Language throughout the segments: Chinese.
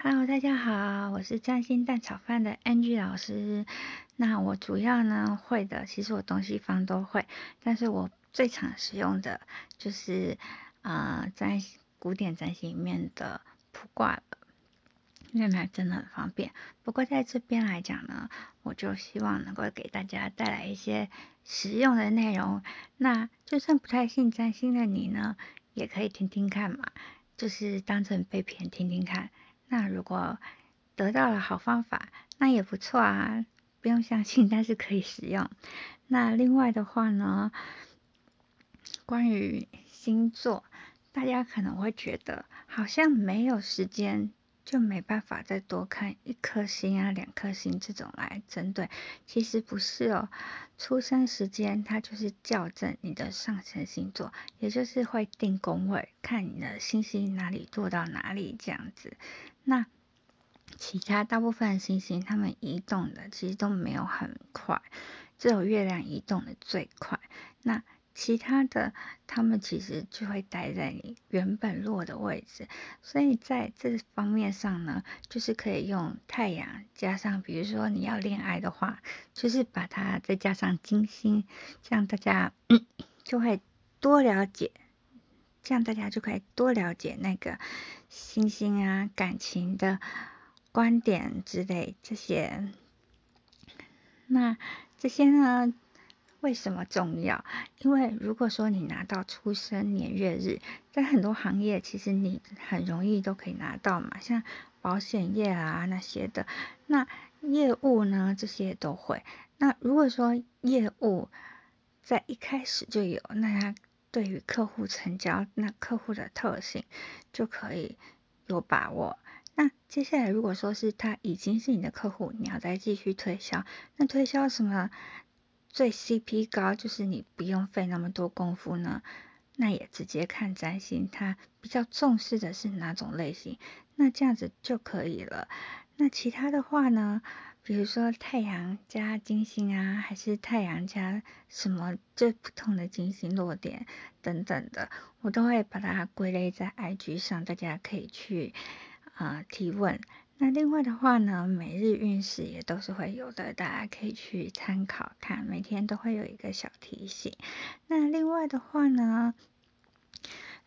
Hello，大家好，我是占星蛋炒饭的 Angie 老师。那我主要呢会的，其实我东西方都会，但是我最常使用的就是呃在古典占星里面的卜卦了，因为真的很方便。不过在这边来讲呢，我就希望能够给大家带来一些实用的内容。那就算不太信占星的你呢，也可以听听看嘛，就是当成被骗听听看。那如果得到了好方法，那也不错啊，不用相信，但是可以使用。那另外的话呢，关于星座，大家可能会觉得好像没有时间，就没办法再多看一颗星啊、两颗星这种来针对。其实不是哦，出生时间它就是校正你的上升星座，也就是会定宫位，看你的星星哪里做到哪里这样子。那其他大部分的星星，它们移动的其实都没有很快，只有月亮移动的最快。那其他的，它们其实就会待在你原本落的位置。所以在这方面上呢，就是可以用太阳加上，比如说你要恋爱的话，就是把它再加上金星，这样大家 就会多了解。这样大家就可以多了解那个星星啊、感情的观点之类这些。那这些呢，为什么重要？因为如果说你拿到出生年月日，在很多行业其实你很容易都可以拿到嘛，像保险业啊那些的。那业务呢，这些都会。那如果说业务在一开始就有，那他。对于客户成交，那客户的特性就可以有把握。那接下来如果说是他已经是你的客户，你要再继续推销，那推销什么最 CP 高，就是你不用费那么多功夫呢？那也直接看占星，他比较重视的是哪种类型，那这样子就可以了。那其他的话呢？比如说太阳加金星啊，还是太阳加什么最不同的金星落点等等的，我都会把它归类在 IG 上，大家可以去啊提问。那另外的话呢，每日运势也都是会有的，大家可以去参考看，每天都会有一个小提醒。那另外的话呢？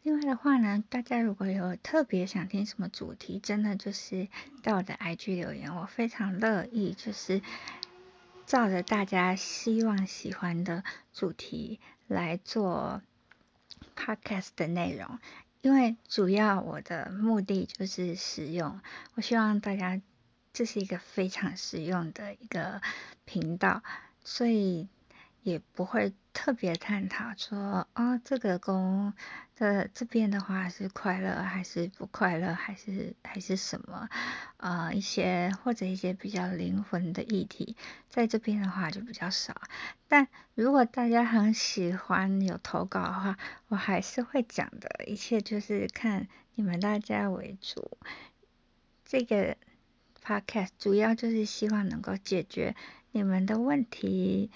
另外的话呢，大家如果有特别想听什么主题，真的就是在我的 IG 留言，我非常乐意，就是照着大家希望喜欢的主题来做 Podcast 的内容。因为主要我的目的就是实用，我希望大家这是一个非常实用的一个频道，所以。也不会特别探讨说，哦，这个宫的这边的话是快乐还是不快乐，还是还是什么，呃，一些或者一些比较灵魂的议题，在这边的话就比较少。但如果大家很喜欢有投稿的话，我还是会讲的，一切就是看你们大家为主。这个 podcast 主要就是希望能够解决你们的问题。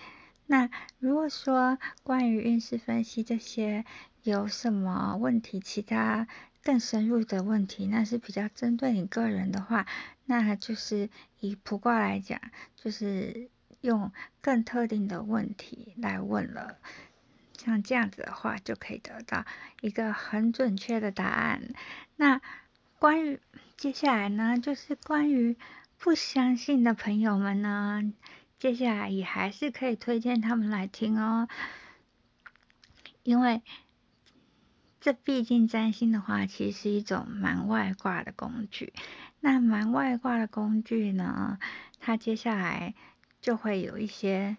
那如果说关于运势分析这些有什么问题，其他更深入的问题，那是比较针对你个人的话，那就是以卜卦来讲，就是用更特定的问题来问了，像这样子的话，就可以得到一个很准确的答案。那关于接下来呢，就是关于不相信的朋友们呢。接下来也还是可以推荐他们来听哦，因为这毕竟占星的话，其实是一种蛮外挂的工具。那蛮外挂的工具呢，它接下来就会有一些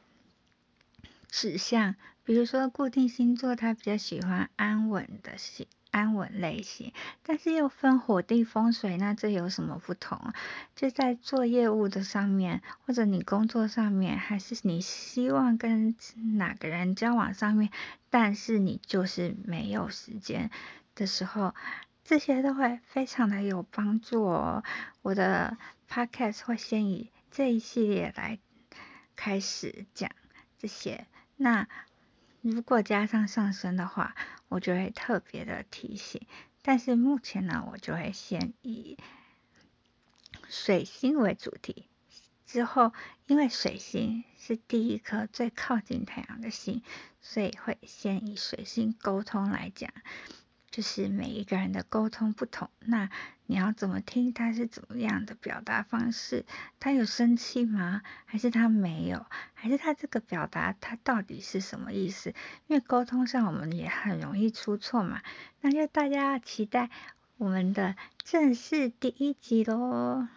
指向，比如说固定星座，它比较喜欢安稳的星。安稳类型，但是又分火地风水，那这有什么不同？就在做业务的上面，或者你工作上面，还是你希望跟哪个人交往上面，但是你就是没有时间的时候，这些都会非常的有帮助哦。我的 podcast 会先以这一系列来开始讲这些，那。如果加上上升的话，我就会特别的提醒。但是目前呢，我就会先以水星为主题。之后，因为水星是第一颗最靠近太阳的星，所以会先以水星沟通来讲。就是每一个人的沟通不同，那你要怎么听他是怎么样的表达方式？他有生气吗？还是他没有？还是他这个表达他到底是什么意思？因为沟通上我们也很容易出错嘛。那就大家期待我们的正式第一集喽。